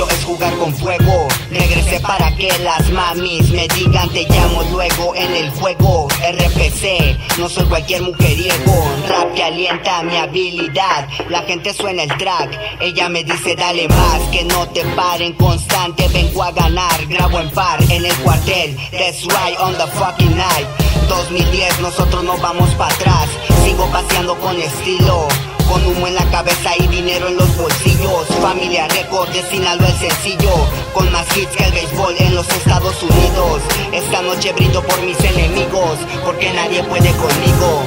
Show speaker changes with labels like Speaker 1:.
Speaker 1: hogar con fuego. Regresé para que las mamis me digan te llamo luego en el juego. RPC, no soy cualquier mujeriego. Rap que alienta mi habilidad. La gente suena el track, ella me dice dale más, que no te paren constante. Vengo a ganar, grabo en par en el cuartel. That's right on the fucking night. 2010, nosotros no vamos para atrás. Sigo paseando con estilo. Con humo en la cabeza y dinero en los bolsillos. Familia Record destinado el sencillo Con más hits que el béisbol en los Estados Unidos. Esta noche brindo por mis enemigos Porque nadie puede conmigo